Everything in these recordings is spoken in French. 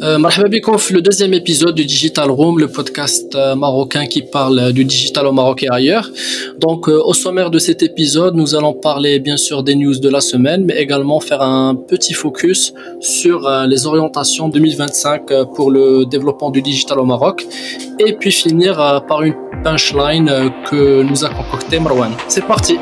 Euh, le deuxième épisode du Digital Room, le podcast euh, marocain qui parle du digital au Maroc et ailleurs. Donc, euh, au sommaire de cet épisode, nous allons parler bien sûr des news de la semaine, mais également faire un petit focus sur euh, les orientations 2025 pour le développement du digital au Maroc, et puis finir par une punchline que nous a concocté Marwan. C'est parti.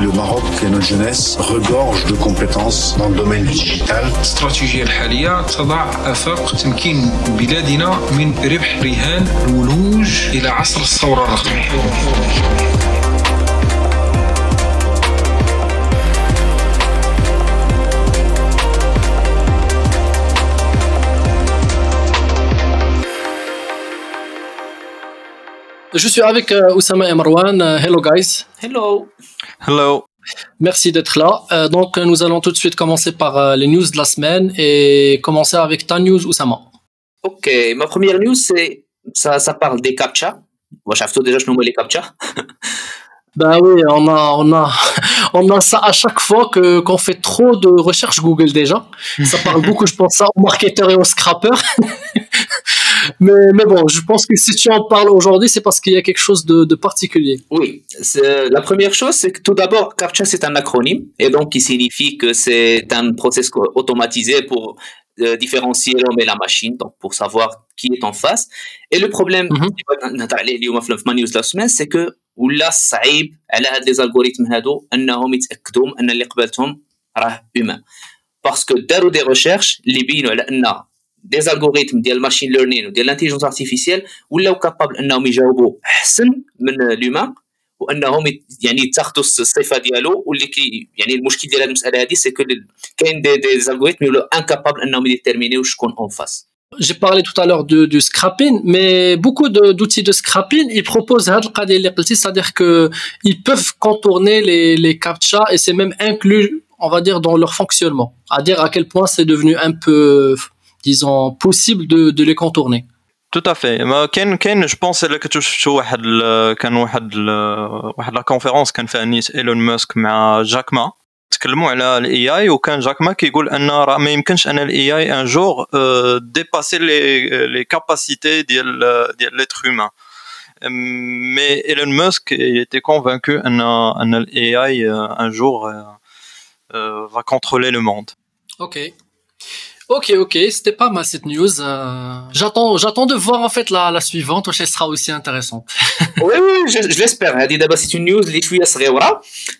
Le Maroc et notre jeunesse regorge de compétences dans le domaine digital. الاستراتيجية الحالية تضع آفاق تمكين بلادنا من ربح رهان الولوج إلى عصر الثورة الرقمية Je suis avec euh, Oussama et Marwan. Euh, hello guys. Hello. Hello. Merci d'être là. Euh, donc, nous allons tout de suite commencer par euh, les news de la semaine et commencer avec ta news, Oussama. Ok, ma première news, c'est ça, ça parle des CAPTCHA. Moi, je déjà, je les CAPTCHA. Ben oui, on a, on a, on a ça à chaque fois que qu'on fait trop de recherches Google déjà. Ça parle beaucoup, je pense, ça aux marketeurs et aux scrappers. mais, mais bon, je pense que si tu en parles aujourd'hui, c'est parce qu'il y a quelque chose de, de particulier. Oui, la première chose, c'est que tout d'abord, CAPTCHA, c'est un acronyme, et donc qui signifie que c'est un processus automatisé pour euh, différencier l'homme et la machine, donc pour savoir qui est en face. Et le problème, mm -hmm. c'est que ولا صعيب على هاد لي زالغوريثم هادو انهم يتاكدوا ان اللي قبلتهم راه هيومان باسكو داروا دي ريشيرش اللي بينوا على ان دي زالغوريثم ديال الماشين ليرنين وديال الانتيليجنس ارتيفيسيال ولاو كابابل انهم يجاوبوا احسن من لومان وانهم يعني يتاخذوا الصفه ديالو واللي كي يعني المشكل ديال هذه المساله هذه سي كو كاين دي دي زالغوريثم يولوا انكابابل انهم يديتيرمينيو شكون اون فاس J'ai parlé tout à l'heure de, du scrapping, mais beaucoup d'outils de, scrapping, ils proposent c'est-à-dire que ils peuvent contourner les, les captcha et c'est même inclus, on va dire, dans leur fonctionnement. À dire à quel point c'est devenu un peu, disons, possible de, de les contourner. Tout à fait. كاين كاين je pense que tu شفتوا واحد كان واحد واحد لا كونفيرونس كان فيها نيت ايلون ماسك مع جاك ما تكلموا على الاي اي وكان جاك ما كيقول ان راه ما يمكنش ان الاي اي ان جور ديباسي لي لي كاباسيتي ديال ديال ليتر هيومان mais Elon Musk il était convaincu ان ان الاي اي un jour euh, va contrôler le monde. Ok. Ok, ok, c'était pas mal cette news. Euh, j'attends, j'attends de voir en fait la, la suivante, elle sera aussi intéressante. oui, oui, je, je l'espère. C'est une news qui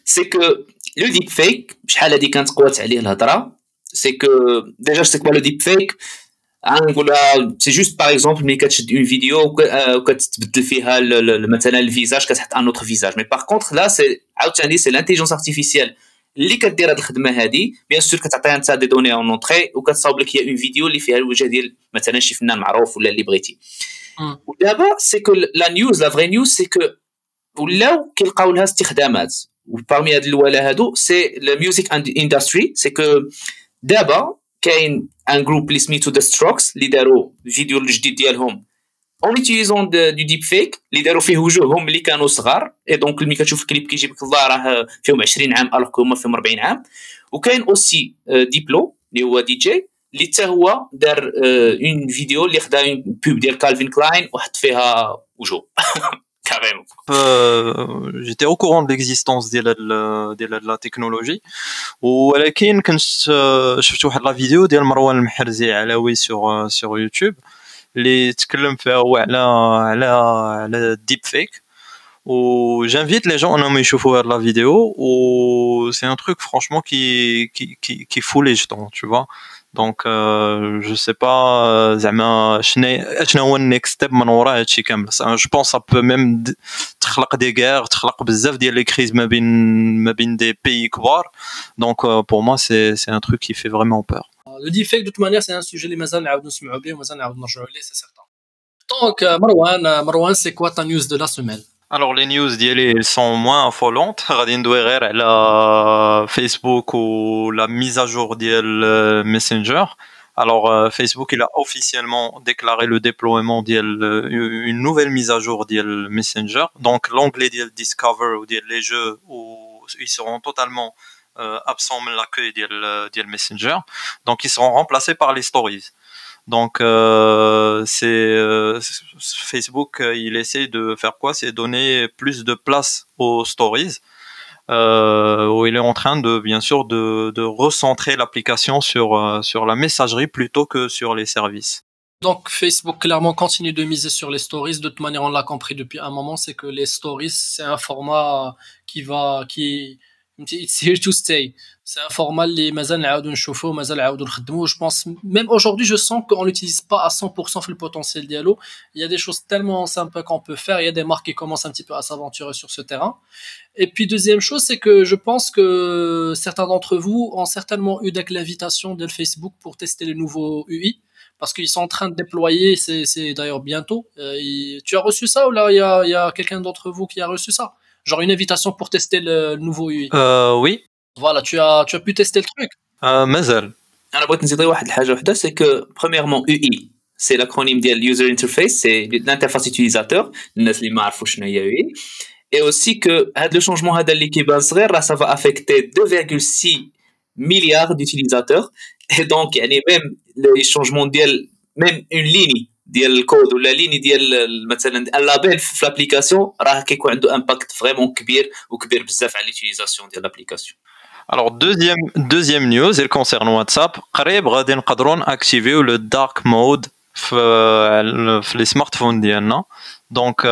C'est que le deepfake, c'est que déjà, je sais quoi le deepfake c'est juste par exemple mais quand une vidéo quand euh, tu fais euh, le visage un autre visage mais par contre là c'est c'est l'intelligence artificielle اللي كدير هاد الخدمة هادي بيان سور كتعطيها انت دي دوني اون اونتري وكتصاوب لك هي اون فيديو اللي فيها الوجه ديال مثلا شي فنان معروف ولا اللي بغيتي. ودابا سي كو لا نيوز لا فري نيوز سي كو ولاو كيلقاو لها استخدامات. وبارمي هاد الولا هادو سي الميوزيك اندستري سي كو دابا كاين ان جروب اللي سميتو ذا ستروكس اللي داروا فيديو الجديد ديالهم اون ايتيزون دو ديب فيك اللي داروا فيه وجوههم اللي كانوا صغار. اي دونك ملي كتشوف الكليب كيجيب لك الله راه فيهم 20 عام الوغ هما فيهم 40 عام. وكاين اوسي ديبلو اللي هو دي جي اللي حتى هو دار اون فيديو اللي خدا اون بوب ديال كالفين كلاين وحط فيها وجوه. Euh, j'étais au courant de l'existence de la, de la, de la technologie. ولكن كنت شفت واحد لا فيديو ديال مروان المحرزي علوي sur sur YouTube. اللي تكلم فيها هو على على على الديب فيك و j'invite les gens انهم يشوفوا هاد لا فيديو و c'est un truc franchement qui qui qui qui fout les jetons tu vois دونك جو سي با زعما شنو شنو هو النيكست ستيب من وراء هادشي كامل جو بونس سا بو ميم تخلق دي غير تخلق بزاف ديال لي كريز ما بين ما بين دي بيي كبار دونك بور موا سي سي ان تروك كي في فريمون بور لو ديفيك دو مانيير سي ان سوجي اللي مازال نعاود نسمعوا به ومازال نعاود نرجعوا ليه سي سيغتان دونك مروان مروان سي كوا تا نيوز دو لا سيمين Alors les news d'ILE sont moins affolantes. Radin Douerer, elle a Facebook ou la mise à jour d'IL Messenger. Alors euh, Facebook, il a officiellement déclaré le déploiement d'IL, une nouvelle mise à jour d'IL Messenger. Donc l'onglet d'IL Discover ou d'IL les jeux où ils seront totalement absents de l'accueil de Messenger. Donc, ils seront remplacés par les stories. Donc, euh, c'est Facebook, il essaie de faire quoi? C'est donner plus de place aux stories. où il est en train de bien sûr de, de recentrer l'application sur sur la messagerie plutôt que sur les services. Donc Facebook clairement continue de miser sur les stories. De toute manière, on l'a compris depuis un moment, c'est que les stories, c'est un format qui va, qui, it's here to stay. C'est un format اللي مازال نعاودو نشوفوه مازال نعاودو نخدموه je pense même aujourd'hui je sens qu'on l'utilise pas à 100% في le potentiel dialogue il y a des choses tellement simples qu'on peut faire il y a des marques qui commencent un petit peu à s'aventurer sur ce terrain et puis deuxième chose c'est que je pense que certains d'entre vous ont certainement eu l'invitation de Facebook pour tester le nouveau UI parce qu'ils sont en train de déployer, c'est d'ailleurs bientôt. Euh, tu as reçu ça ou là il y a, y a quelqu'un d'entre vous qui a reçu ça Genre une invitation pour tester le nouveau UI euh, Oui. Voilà, tu as, tu as pu tester le truc euh, مازال. انا بغيت نزيد واحد الحاجه وحده سي كو premièrement UI c'est l'acronyme ديال user interface c'est l'interface utilisateur الناس اللي ما عرفوش شنو هي UI et aussi que هذا لو شونجمون هذا اللي كيبان صغير راه ça va affecter 2,6 milliards d'utilisateurs et donc يعني même لي شونجمون ديال ميم اون ليني ديال الكود ولا ليني ديال مثلا اللابيل في لابليكاسيون راه كيكون عنده امباكت فريمون كبير وكبير بزاف على ليتيليزاسيون ديال لابليكاسيون Alors deuxième deuxième news elle concerne WhatsApp قريب غادي نقدروا ناكتيفيو لو دارك مود في في لي سمارت فون ديالنا دونك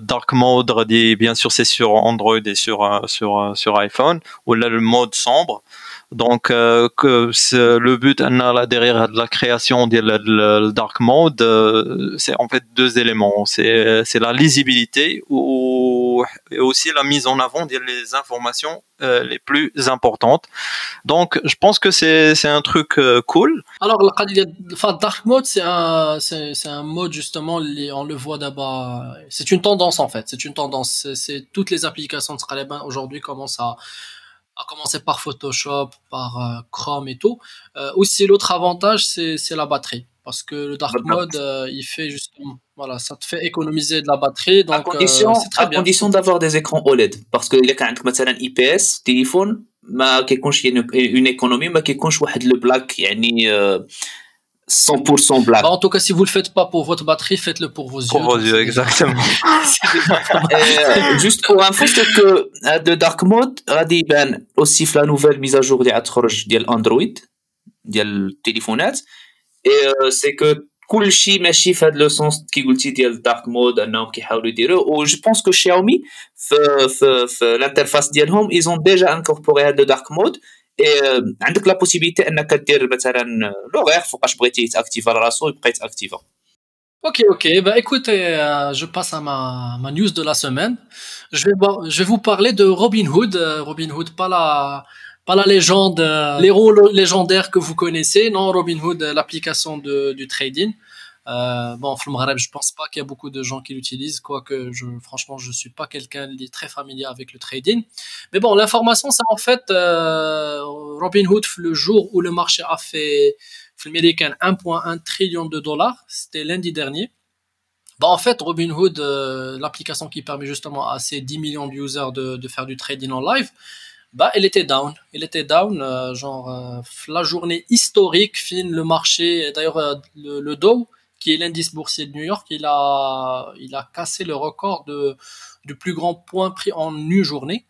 دارك مود غادي بيان سور سي سور اندرويد et sur sur sur iPhone ولا le mode sombre donc euh, que le but derrière la création de dark mode euh, c'est en fait deux éléments. C'est la lisibilité ou et aussi la mise en avant des informations euh, les plus importantes. Donc je pense que c'est un truc cool. Alors le dark mode c'est un un mode justement on le voit d'abord c'est une tendance en fait. C'est une tendance. C'est toutes les applications de Scalable aujourd'hui commencent à à commencer par Photoshop, par euh, Chrome et tout. Euh, aussi, l'autre avantage, c'est la batterie. Parce que le dark mode, euh, il fait justement, voilà, ça te fait économiser de la batterie. Donc, à condition, très à condition d'avoir des écrans OLED. Parce que il y a quand même IPS, téléphone, ما كيكونش une économie ما كيكونش واحد le black يعني 100% black. Bah, en tout cas, si vous le faites pas pour votre batterie, faites-le pour vos yeux. Pour vos yeux, exactement. euh, juste pour info, c'est que de Dark Mode, غادي يبان aussi في la nouvelle mise à jour اللي غتخرج ديال اندرويد ديال التليفونات et c'est que كلشي ماشي في هذا لو سونس كي قلتي ديال دارك مود انهم كيحاولوا يديروا و جو بونس كو شاومي في في في الانترفاس ديالهم ايزون ديجا انكوربوري هذا دارك مود اي عندك لا بوسيبيتي انك دير مثلا لوغير فوقاش بغيتي يتاكتيفا راسو يبقى يتاكتيفا Ok, ok. Bah, écoutez, euh, je passe à ma, ma news de la semaine. Je vais, je vais vous parler de Robinhood. Euh, Robinhood, pas la, pas la légende, euh, l'héros légendaire que vous connaissez. Non, Robinhood, l'application de, du trading. Euh, bon, Flumrareb, je pense pas qu'il y a beaucoup de gens qui l'utilisent, quoique je, franchement, je suis pas quelqu'un de très familier avec le trading. Mais bon, l'information, c'est en fait euh, Robinhood le jour où le marché a fait, américain 1,1 trillion de dollars, c'était lundi dernier. Bah en fait, Robinhood, euh, l'application qui permet justement à ces 10 millions de users de, faire du trading en live, bah elle était down. Elle était down, euh, genre euh, la journée historique, fin le marché. D'ailleurs, le, le Dow, qui est l'indice boursier de New York, il a, il a cassé le record de, du plus grand point pris en une journée.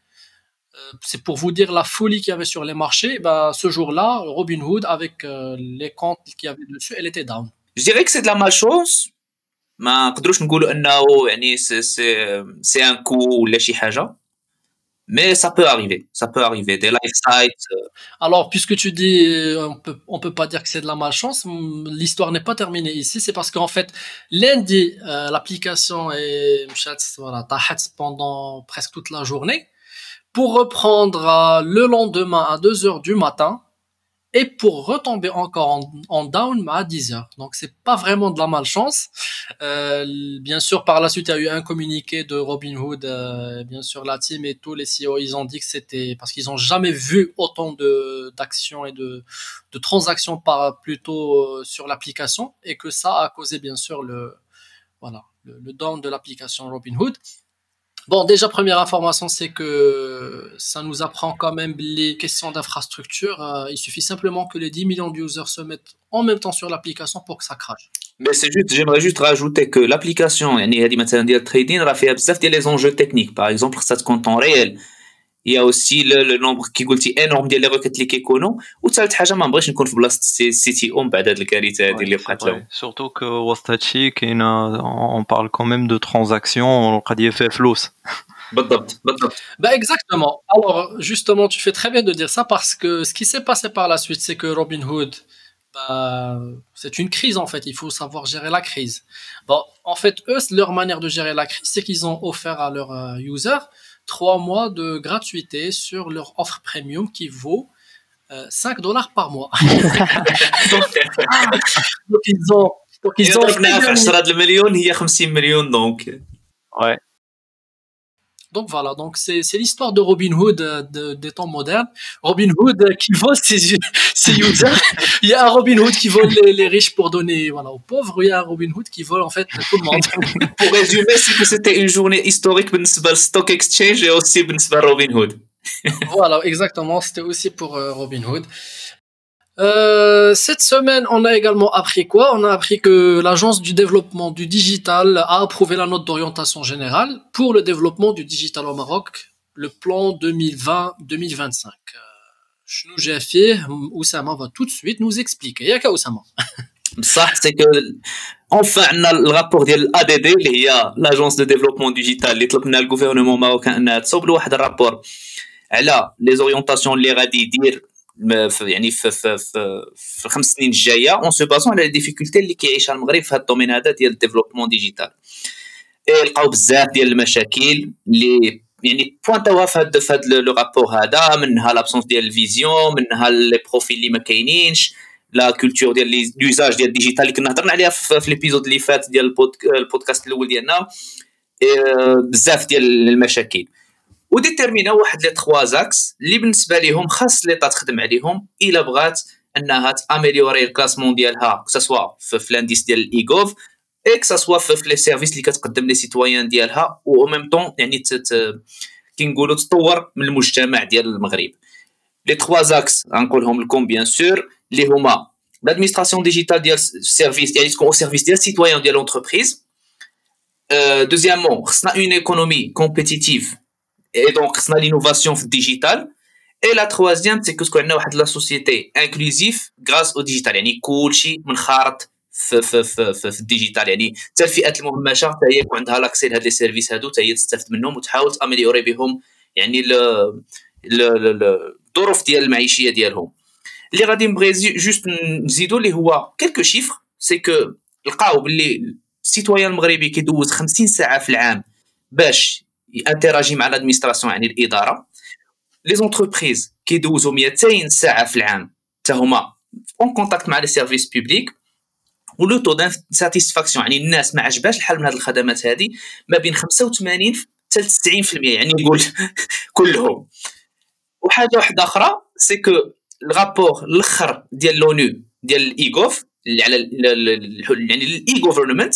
Euh, c'est pour vous dire la folie qu'il y avait sur les marchés. Bah, ce jour-là, Robinhood, avec euh, les comptes qu'il y avait dessus, elle était down. Je dirais que c'est de la malchance. ما نقدروش نقولوا انه يعني سي سي سي ان كو ولا شي حاجه mais ça peut arriver, ça peut arriver, des live sites. Euh. Alors, puisque tu dis, euh, on peut, on peut pas dire que c'est de la malchance, l'histoire n'est pas terminée ici, c'est parce qu'en fait, lundi, euh, l'application est, voilà, pendant presque toute la journée, pour reprendre le lendemain à 2 heures du matin, et pour retomber encore en, down à 10 heures. Donc c'est pas vraiment de la malchance. Euh, bien sûr, par la suite, il y a eu un communiqué de Robinhood, euh, bien sûr la team et tous les CEO, ils ont dit que c'était parce qu'ils ont jamais vu autant de d'actions et de, de transactions par plutôt euh, sur l'application et que ça a causé bien sûr le voilà le, le down de l'application Robinhood. Bon, déjà, première information, c'est que ça nous apprend quand même les questions d'infrastructure. Euh, il suffit simplement que les 10 millions d'users se mettent en même temps sur l'application pour que ça crache. Mais c'est juste, j'aimerais juste rajouter que l'application, يعني هذه مثلا ديال trading راه فيها بزاف ديال les enjeux techniques. Par exemple, ça se compte en réel. Il y a aussi le, le nombre qui قلتي énorme ديال les requêtes اللي كيكونوا وثالث حاجه ما بغيتش نكون في بلاصه السي تي او من بعد هذه الكارثه هذه اللي بقات لهم Surtout que وسط هادشي كاين on parle quand même de transactions قد يفي فلوس. بالضبط بالضبط Bah exactement. Alors justement, tu fais très bien de dire ça parce que ce qui s'est passé par la suite, c'est que Robinhood, bah, c'est une crise en fait. Il faut savoir gérer la crise. Bon, en fait, eux, leur manière de gérer la crise, c'est qu'ils ont offert à leurs euh, users trois mois de gratuité sur leur offre premium qui vaut euh, 5 dollars par mois. donc, ah, donc, ils ont. Donc ils ont. a donc voilà, donc c'est, c'est l'histoire de Robin Hood euh, des temps modernes. Robin Hood euh, qui vole ses, ses users. il y a un Robin Hood qui vole les, les, riches pour donner voilà, aux pauvres. Il y a un Robin Hood qui vole en fait tout le monde. pour résumer, c'est que c'était une journée historique pour Stock Exchange et aussi pour Robin Hood. voilà, exactement. C'était aussi pour euh, Robin Hood. Euh, cette semaine, on a également appris quoi On a appris que l'agence du développement du digital a approuvé la note d'orientation générale pour le développement du digital au Maroc, le plan 2020-2025. Euh, شنو جا فيه Oussama va tout de suite nous expliquer. ياك يا Oussama بصح سي كو اونفا عندنا الرابور ديال الا دي دي اللي هي لاجونس دو ديفلوبمون ديجيتال اللي طلب لنا الجوفرنمون ماروكان انها تصوب له واحد الرابور على لي زوريونتاسيون اللي غادي يدير م- في- يعني في في في, في الخمس سنين الجايه اون سو بازون على ديفيكولتي اللي كيعيشها المغرب في هذا الدومين هذا ديال الديفلوبمون ديجيتال. لقاو بزاف ديال المشاكل اللي يعني بوانتاوها في هذا في هذا لو رابور هذا منها لابسونس ديال الفيزيون منها لي بروفيل اللي ما كاينينش لا كولتور ديال لي- لوزاج ديال الديجيتال اللي كنا هضرنا عليها في, في ليبيزود اللي فات ديال البود- البودكاست الأول ديالنا. إيه، بزاف ديال المشاكل. وديتيرمينا واحد لي تخوا زاكس اللي بالنسبة ليهم خاص ليطا تخدم عليهم إلا بغات أنها تأميليوري الكلاسمون ديالها كسوا في, الانديس ديال الايغوف اي كسوا في, لي سيرفيس اللي كتقدم لي سيتويان ديالها و ميم طون يعني كي نقولوا تطور من المجتمع ديال المغرب. لي تخوا زاكس غنقولهم لكم بيان سور اللي هما l'administration digitale ديال السيرفيس ديال تكون au service ديال السيتويان ديال لونتربريز دوزيامون خصنا اون ايكونومي كومبيتيتيف et donc خصنا l'innovation الديجيتال et la troisième c'est que تكون عندنا واحد لا سوسيتي انكلوزيف غراس أو ديجيتال يعني كلشي منخرط في في في, في, في الديجيتال يعني حتى الفئات المهمشه حتى هي يكون عندها لاكسي لهاد لي سيرفيس هادو حتى هي تستافد منهم وتحاول تاميليوري بهم يعني الظروف ديال المعيشيه ديالهم اللي غادي نبغي جوست نزيدو اللي هو كيلكو شيفر سي كو لقاو باللي السيتويان المغربي كيدوز 50 ساعه في العام باش يانتراجي مع الادمينستراسيون يعني الاداره. لي زونتربريز كيدوزو 200 ساعة في العام حتى هما اون كونتاكت مع لي سيرفيس بوبليك ولو تو ساتيسفاكسيون يعني الناس ما عجباش الحال من هذه الخدمات هذه ما بين 85 حتى 90% يعني نقول كلهم. وحاجة واحدة أخرى سي كو الرابور الأخر ديال لونو ديال الإيغوف اللي على يعني الاي جوفرنمنت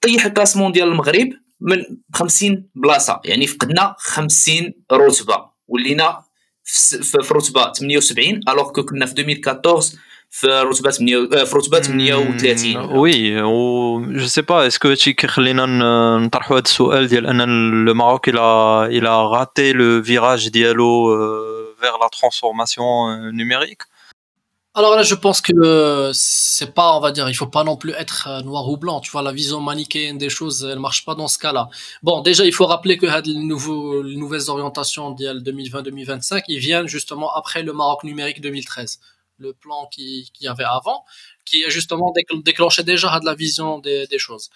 طيح الكلاسمون ديال المغرب من 50 بلاصه يعني فقدنا 50 رتبه ولينا في س- في في رتبه 78 الوغ كو كنا في 2014 في رتبه 8 آه، في رتبه 38 وي و جو سي با اسكو هادشي كيخلينا ن- نطرحوا هذا السؤال ديال ان لو ماروك الى الى غاتي لو فيراج ديالو vers la transformation euh, numérique Alors là, je pense que c'est pas, on va dire, il faut pas non plus être euh, noir ou blanc. Tu vois, la vision manichéenne des choses, elle marche pas dans ce cas-là. Bon, déjà, il faut rappeler que les, les nouvelles orientations d'IL 2020-2025, ils viennent justement après le Maroc numérique 2013, le plan qui y avait avant, qui a justement décl- déclenché déjà had la vision des, choses.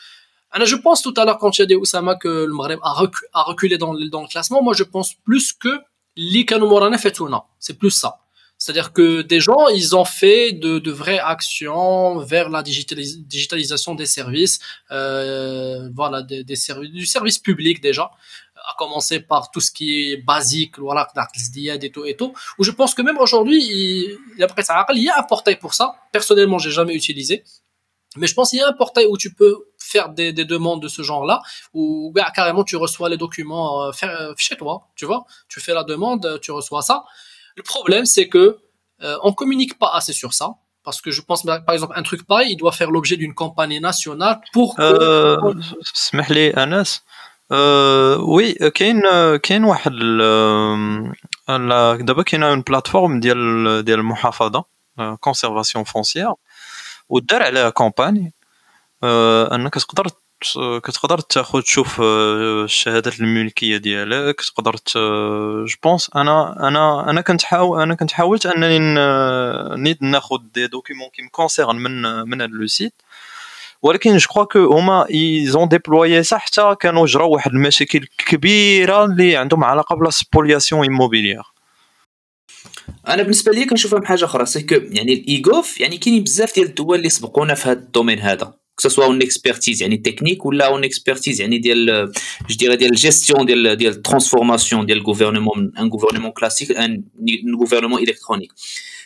Alors, je pense tout à l'heure quand tu as dit Oussama que le Maghreb a, recu- a reculé dans, le- classement. Moi, je pense plus que l'Ikano Morana fait C'est plus ça. C'est-à-dire que des gens, ils ont fait de, vraies actions vers la digitalis- digitalisation des services, euh, voilà, du service public déjà, à commencer par tout ce qui est basique, voilà, et tout et tout. Où je pense que même aujourd'hui, il, y a un portail pour ça. Personnellement, j'ai jamais utilisé. Mais je pense qu'il y a un portail où tu peux faire des, des demandes de ce genre-là, ou bah, carrément tu reçois les documents euh, euh, chez toi, tu vois. Tu fais la demande, tu reçois ça. Le problème, c'est que euh, on communique pas assez sur ça. Parce que je pense, bah, par exemple, un truc pareil, il doit faire l'objet d'une campagne nationale pour que... أه، اسمح لي انس أه، وي كاين كاين واحد ال- لا- دابا كاينه اون بلاتفورم ديال ديال المحافظه كونسيرفاسيون فونسيير ودار عليها كومباني أه، انك تقدر ت- كتقدر تاخذ تشوف أه، الشهادات الملكية ديالك تقدر جو بونس أنا أنا أنا كنت حاول أنا كنت حاولت أنني نيت ناخذ دي دوكيومون كي مكونسيرن من من هذا لو سيت ولكن جو كخوا كو هما ايزون ديبلوي صح حتى كانوا جراو واحد المشاكل كبيرة اللي عندهم علاقة بلا سبولياسيون ايموبيليير أنا بالنسبة لي كنشوفها بحاجة أخرى سي يعني الإيغوف يعني كاينين بزاف ديال الدول اللي سبقونا في هذا الدومين هذا. سواء اون اكسبرتيز يعني تكنيك ولا اون اكسبرتيز يعني ديال جو ديري ديال جيستيون ديال ديال الترانسفورماسيون ديال الغوفرنمون من ان غوفرنمون كلاسيك ان غوفرنمون الكترونيك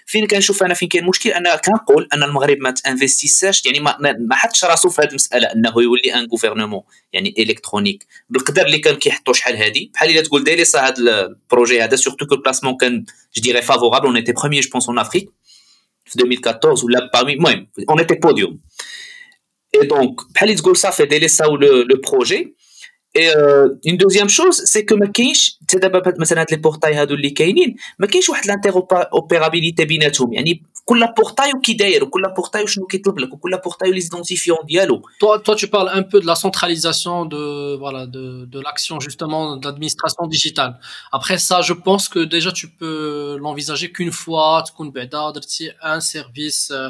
فين كنشوف انا فين كاين مشكل انا كنقول ان المغرب ما تانفستيساش يعني ما, ما ما حطش راسو في هذه المساله انه يولي ان غوفرنمون يعني الكترونيك بالقدر اللي كان كيحطوا شحال هادي بحال الا تقول دايريسا هذا البروجي هذا سورتو كو البلاسمون كان je dirais favorable. On était premier, je pense, en Afrique, 2014, ou là, parmi, ouais, on était podium. Et donc, Khalid Golsa fait délaisser ça ou le, le projet. Et euh, une deuxième chose, c'est que ما كاينش حتى دابا مثلا هاد لي بورتاي هادو اللي كاينين ما كاينش واحد الانتيروبيرابيليتي بيناتهم يعني كل بورتاي وكي داير وكل بورتاي وشنو كيطلب لك وكل بورتاي لي زيدونتيفيون ديالو Toi, toi, tu parles un peu de la centralisation de, voilà, de, de l'action justement de l'administration digitale. Après ça, je pense que déjà tu peux l'envisager qu'une fois, tu comptes un service euh,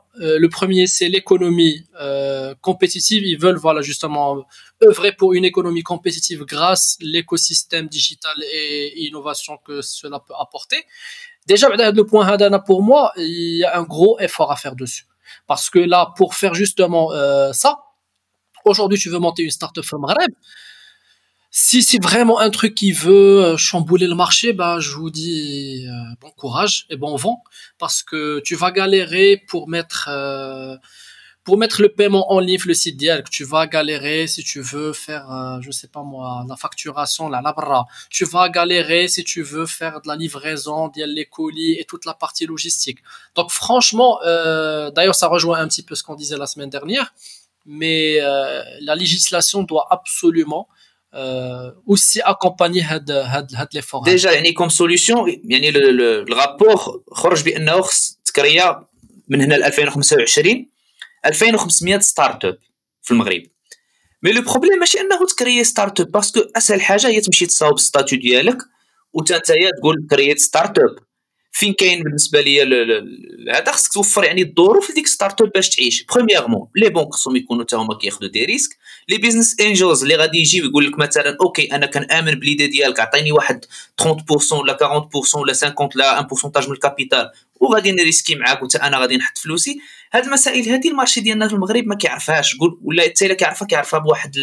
euh, le premier c'est l'économie euh, compétitive. Ils veulent voilà justement œuvrer pour une économie compétitive grâce à l'écosystème digital et innovation que cela peut apporter. Déjà, le point Hadana pour moi, il y a un gros effort à faire dessus. Parce que là, pour faire justement euh, ça, aujourd'hui tu veux monter une startup Maghreb, si c'est vraiment un truc qui veut euh, chambouler le marché, bah, je vous dis euh, bon courage et bon vent, parce que tu vas galérer pour mettre euh, pour mettre le paiement en ligne, le site dial, tu vas galérer si tu veux faire, euh, je sais pas moi, la facturation, la labra. Tu vas galérer si tu veux faire de la livraison, les colis et toute la partie logistique. Donc franchement, euh, d'ailleurs ça rejoint un petit peu ce qu'on disait la semaine dernière, mais euh, la législation doit absolument aussi accompagner had, had, had l'effort. ديجا يعني كوم سوليسيون يعني ال- ال- الرابور خرج بانه خص تكريا من هنا ل 2025 2500 ستارت اب في المغرب. مي لو بروبليم ماشي أنه تكريي ستارت اب باسكو أسهل حاجة هي تمشي تصاوب الستاتيو ديالك وانت تقول كرييت ستارت اب فين كاين بالنسبة ليا هذا خصك توفر يعني الظروف لديك ستارت أب باش تعيش. برومييرمون لي بونك خصهم يكونوا حتى هما كياخذوا دي ريسك لي بيزنس انجلز اللي غادي يجيو يقول لك مثلا أوكي أنا كنآمن بليدي ديالك عطيني واحد 30% ولا 40% ولا 50 لا ان بورسونتاج من الكابيتال وغادي نريسكي معاك وتا أنا غادي نحط فلوسي. هاد المسائل هادي المارشي ديالنا في المغرب ما كيعرفهاش. قول ولا حتى إلا كيعرفها كيعرفها بواحد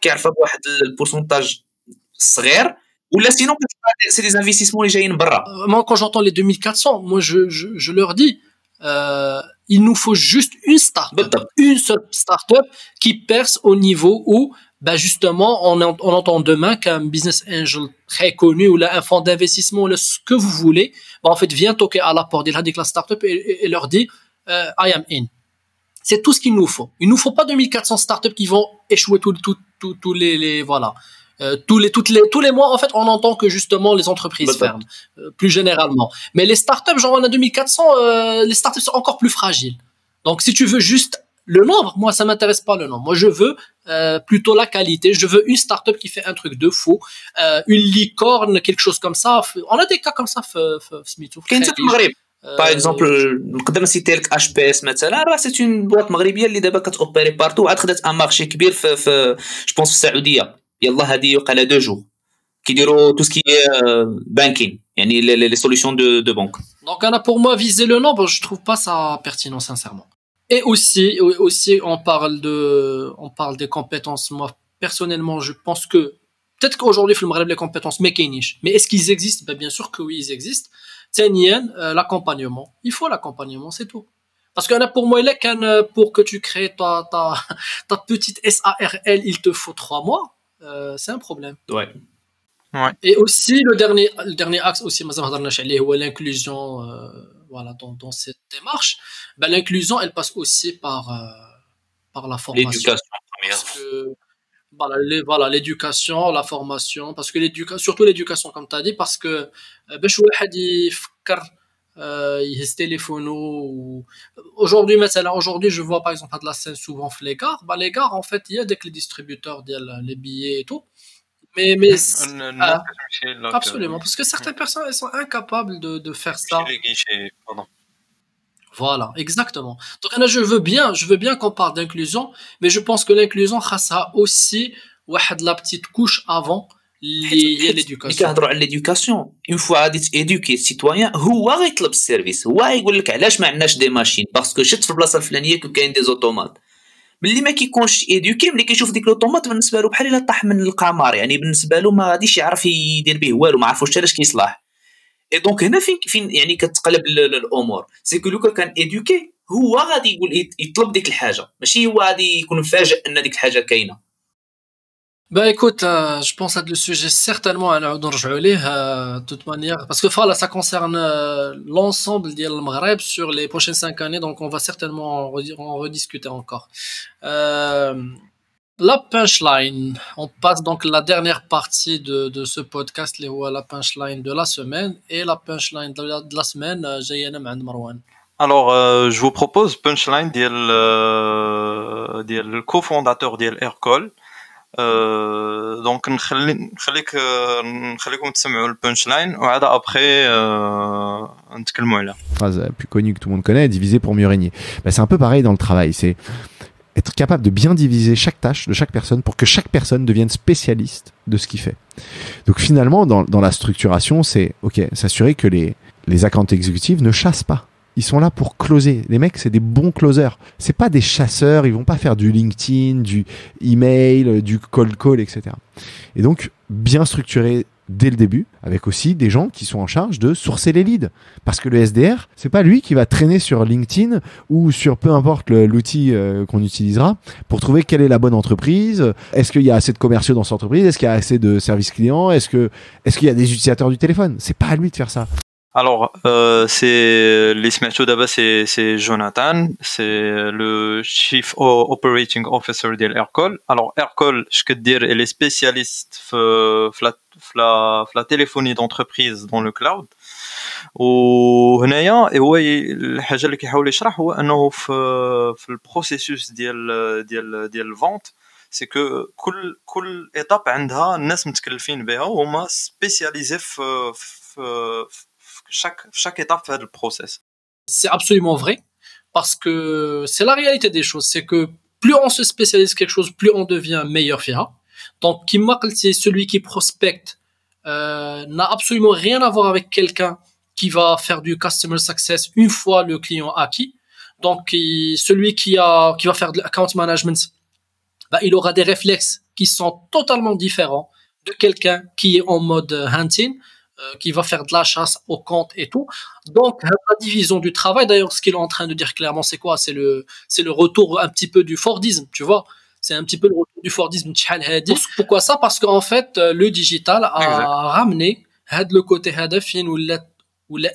كيعرفها بواحد البورسونتاج صغير. Ou là, sinon, c'est des investissements légers barra. Euh, moi, quand j'entends les 2400, moi, je, je, leur dis, euh, il nous faut juste une start-up, une seule start-up qui perce au niveau où, ben justement, on, on entend demain qu'un business angel très connu ou là, un fonds d'investissement ou là, ce que vous voulez, ben en fait, vient toquer à la porte de la start-up et, et, et, leur dit euh, I am in ». C'est tout ce qu'il nous faut. Il nous faut pas 2400 startups qui vont échouer tous les, les, voilà. Euh, tous les toutes les tous les mois en fait on entend que justement les entreprises Bah, bah. ferment euh, plus généralement mais les startups genre on a 2400 euh, les startups sont encore plus fragiles donc si tu veux juste le nombre moi ça m'intéresse pas le nombre moi je veux euh, plutôt la qualité je veux une startup qui fait un truc de fou euh, une licorne quelque chose comme ça on a des cas comme ça f- f- Smith, كاين حتى في المغرب باغ اكزومبل نقدر نسيتي لك اش بي اس مثلا راه سي اون بواط مغربيه اللي دابا كتوبيري بارتو عاد خدات ان مارشي كبير في في جو بونس في السعوديه يلا هذه وقع لها دو جور كيديروا تو سكي بانكين يعني لي سوليسيون دو دو بانك Donc, Anna, pour moi, viser le nombre, je trouve pas ça pertinent, sincèrement. Et aussi, aussi, on parle de, on parle des compétences. Moi, personnellement, je pense que peut-être qu'aujourd'hui, il faut les compétences mécaniques. Mais est-ce qu'ils existent ben, Bien sûr que oui, ils existent. Tiens, euh, l'accompagnement. Il faut l'accompagnement, c'est tout. Parce que pour moi, euh, pour que tu crées ta, ta, ta petite SARL, il te faut trois mois. Euh, c'est un problème. Ouais. Et aussi, le dernier, le dernier axe aussi, l'inclusion euh, voilà, dans, dans, cette démarche? Ben, l'inclusion, elle passe aussi par, euh, par la formation. L'éducation que, voilà, les, voilà, l'éducation, la formation, parce que l'éducation, surtout l'éducation, comme tu as dit, parce que, ben, euh, il téléphone ou aujourd'hui maintenant aujourd'hui je vois par exemple de la scène souvent les gares bah les gares en fait il y a des les distributeurs les billets et tout mais, mais ah, absolument, parce que certaines personnes elles sont incapables de, de faire ça. Voilà, exactement. Donc là, je veux bien, je veux bien qu'on parle d'inclusion, mais je pense que l'inclusion ça aussi la petite couche avant l'éducation. كيهضروا على l'éducation une fois غادي تيدوكي السيتويان هو غيطلب السيرفيس هو يقول لك علاش ما عندناش دي ماشين باسكو شفت في البلاصة الفلانية كون كاين دي زوتومات ملي ما كيكونش ايدوكي ملي كيشوف ديك لوطومات بالنسبة له بحال إلا طاح من القمر يعني بالنسبة له ما غاديش يعرف يدير به والو ما عرفوش علاش كيصلاح اي دونك هنا فين فين يعني كتقلب الأمور. سي كو لوكا كان ايدوكي هو غادي يقول يطلب ديك الحاجة. ماشي هو غادي يكون مفاجئ أن ديك الحاجة كاينة. Bah écoute, euh, je pense à le sujet certainement à euh, de toute manière, parce que voilà, ça concerne euh, l'ensemble de Maghreb sur les prochaines cinq années, donc on va certainement en, en rediscuter encore. Euh, la punchline, on passe donc la dernière partie de, de ce podcast, les la punchline de la semaine, et la punchline de la, de la semaine, Jayana Marwan. Alors, euh, je vous propose punchline ديال ديال cofondateur ديال Aircall. دونك نخلي نخليك نخليكم تسمعوا البانش لاين وعاد ابخي نتكلموا عليها phrase plus connue que tout le monde connaît diviser pour mieux régner bah, c'est un peu pareil dans le travail c'est être capable de bien diviser chaque tâche de chaque personne pour que chaque personne devienne spécialiste de ce qu'il fait. Donc finalement, dans, dans la structuration, c'est ok, s'assurer que les, les accounts exécutifs ne chassent pas ils sont là pour closer. Les mecs, c'est des bons closers. C'est pas des chasseurs. Ils vont pas faire du LinkedIn, du email, du cold call, etc. Et donc, bien structuré dès le début, avec aussi des gens qui sont en charge de sourcer les leads. Parce que le SDR, c'est pas lui qui va traîner sur LinkedIn ou sur peu importe l'outil euh, qu'on utilisera pour trouver quelle est la bonne entreprise. Est-ce qu'il y a assez de commerciaux dans cette entreprise? Est-ce qu'il y a assez de services clients? Est-ce que est-ce qu'il y a des utilisateurs du téléphone? C'est pas à lui de faire ça. Alors, euh, c'est l'ismacho d'abord, c'est c'est Jonathan, c'est le Chief Operating Officer de Aircall. Alors Aircall, je peux dire, elle est spécialiste في la, la téléphonie d'entreprise dans le cloud. وهنايا هو الحاجه اللي كيحاول يشرح هو انه في في البروسيسوس ديال ديال ديال الفونت سي كو كل كل ايتاب عندها الناس متكلفين بها وهما سبيسياليزي في في chaque, étape fait le process. C'est absolument vrai parce que c'est la réalité des choses. C'est que plus on se spécialise quelque chose, plus on devient meilleur FIRA. Donc, c'est celui qui prospecte euh, n'a absolument rien à voir avec quelqu'un qui va faire du customer success une fois le client acquis. Donc, celui qui a qui va faire de l'account management, bah, il aura des réflexes qui sont totalement différents de quelqu'un qui est en mode hunting euh, qui va faire de la chasse au compte et tout. Donc la division du travail, d'ailleurs, ce qu'il est en train de dire clairement, c'est quoi? C'est le c'est le retour un petit peu du Fordisme, tu vois? C'est un petit peu le retour du Fordisme. Pourquoi? Ça? Parce qu'en fait, euh, le digital a ramené le côté hadafin ou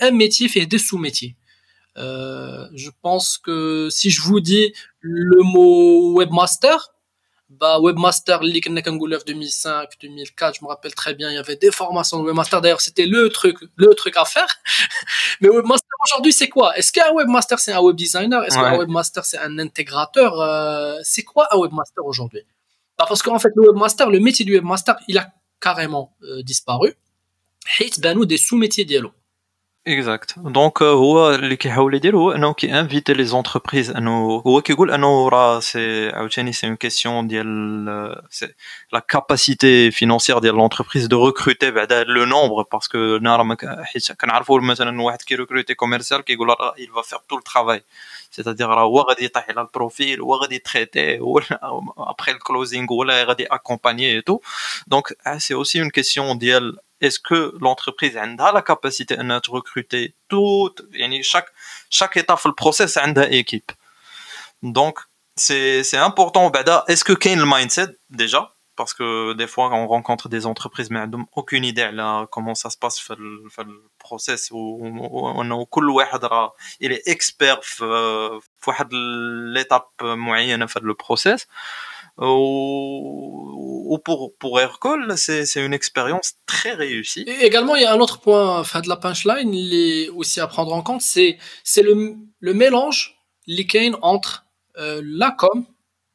un métier fait des sous-métiers. Euh, je pense que si je vous dis le mot webmaster, bah webmaster اللي كنا كنقولها 2005 2004 je me rappelle très bien il y avait des formations de webmaster d'ailleurs c'était le truc le truc à faire mais webmaster aujourd'hui c'est quoi est-ce qu'un webmaster c'est un web designer est-ce qu'un webmaster c'est un intégrateur euh, c'est quoi un webmaster aujourd'hui bah parce qu'en fait le webmaster le métier du webmaster il a carrément euh, disparu حيت بانوا des sous-métiers dialogue Exact. Donc, euh, هو اللي كيحاول يدير هو انه كيانفيتي لي زونتربريز انه هو كيقول انه راه سي عاوتاني سي اون كيسيون ديال سي لا كاباسيتي فينونسيير ديال لونتربريز دو ريكروتي بعدا لو نومبر باسكو نارا ما ك- حيت كنعرفوا مثلا واحد كيريكروتي كوميرسيال كيقول راه il va faire tout le travail سيتادير راه هو غادي يطيح على البروفيل هو غادي تريتي هو ابخي الكلوزينغ ولا غادي اكومباني اي تو دونك سي اوسي اون كيسيون ديال est-ce que l'entreprise a la capacité de recruter tout, chaque, chaque étape du process a une équipe. Donc, c'est important. Est-ce que a le mindset? Déjà Parce que des fois, on rencontre des entreprises, mais n'ont aucune idée là, comment ça se passe dans le, le process. On a il est expert dans l'étape moyenne de le process. Ou pour, pour Aircall, c'est une expérience très réussie. Et également, il y a un autre point enfin, de la punchline est aussi à prendre en compte, c'est le, le mélange liquide entre euh, la com,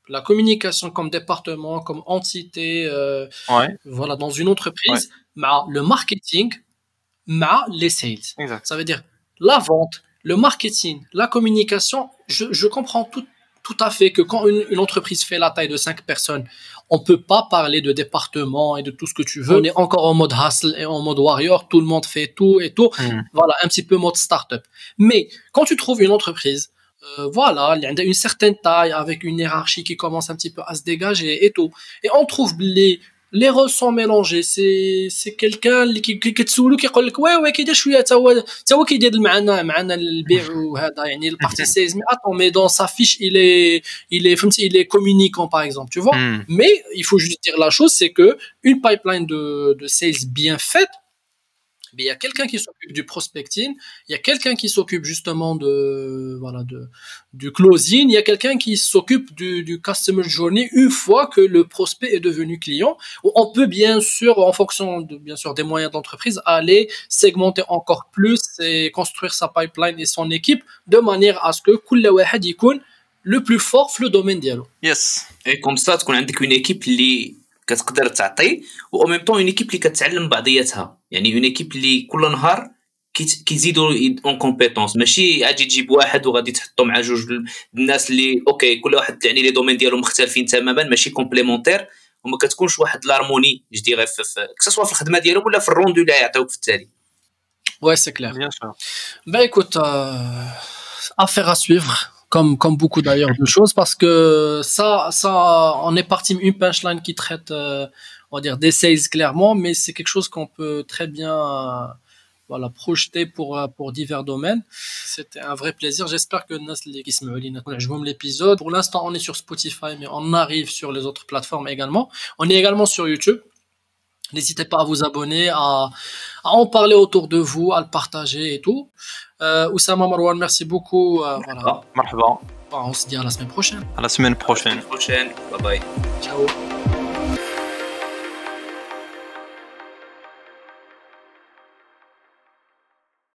la communication comme département, comme entité, euh, ouais. voilà, dans une entreprise, ouais. le marketing, les sales. Exact. Ça veut dire la vente, le marketing, la communication. Je, je comprends tout, tout à fait que quand une, une, entreprise fait la taille de 5 personnes, on peut pas parler de département et de tout ce que tu veux. On est encore en mode hustle et en mode warrior, tout le monde fait tout et tout. Mm. Voilà, un petit peu mode startup. Mais quand tu trouves une entreprise, euh, voilà, il y a une certaine taille avec une hiérarchie qui commence un petit peu à se dégager et tout. Et on trouve les les rôles sont mélangés c'est c'est quelqu'un اللي كتسولو كيقول لك وي وي كيدير شويه حتى هو حتى هو كيدير معنا معنا البيع وهذا يعني البارتي سيلز مي اتون مي دون sa fiche il est il est فهمتي il est communicant par exemple tu vois Mm. mais il faut juste dire la chose c'est que une pipeline de de sales bien faite il y a quelqu'un qui s'occupe du prospecting, il y a quelqu'un qui s'occupe justement de voilà de du closing, il y a quelqu'un qui s'occupe du, du customer journey une fois que le prospect est devenu client. On peut bien sûr, en fonction bien sûr des moyens d'entreprise, aller segmenter encore plus et construire sa pipeline et son équipe de manière à ce que le plus fort le domaine dialogue. Yes. Et comme ça, qu'on a une équipe qui كتقدر تعطي و ميم طون اون ايكيب اللي كتعلم بعضياتها. يعني اون ايكيب اللي كل نهار كيزيدوا اون كومبيتونس ماشي غادي تجيب واحد وغادي تحطو مع جوج الناس اللي أوكي كل واحد يعني لي دومين ديالهم مختلفين تماما ماشي كومبليمونتير وما كتكونش واحد لارموني جو ديغي كسوا في الخدمة ديالهم ولا في الروندو اللي يعطيوك في التالي. Ouais, c'est clair. Bien sûr. Ben écoute, euh, affaire à suivre, comme, beaucoup d'ailleurs de choses, parce que ça, ça, on est parti une punchline qui traite, euh, on va dire, des sales clairement, mais c'est quelque chose qu'on peut très bien euh, voilà, projeter pour, euh, pour divers domaines. C'était un vrai plaisir. J'espère que Nas qui se me l'épisode. Pour l'instant, on est sur Spotify, mais on arrive sur les autres plateformes également. On est également sur YouTube. N'hésitez pas à vous abonner, à, en parler autour de vous, à le partager et tout. Euh, Oussama Marwan, merci beaucoup. Euh, voilà. Bah, on se dit à la semaine prochaine. À la semaine prochaine. À la semaine prochaine. Bye bye. Ciao.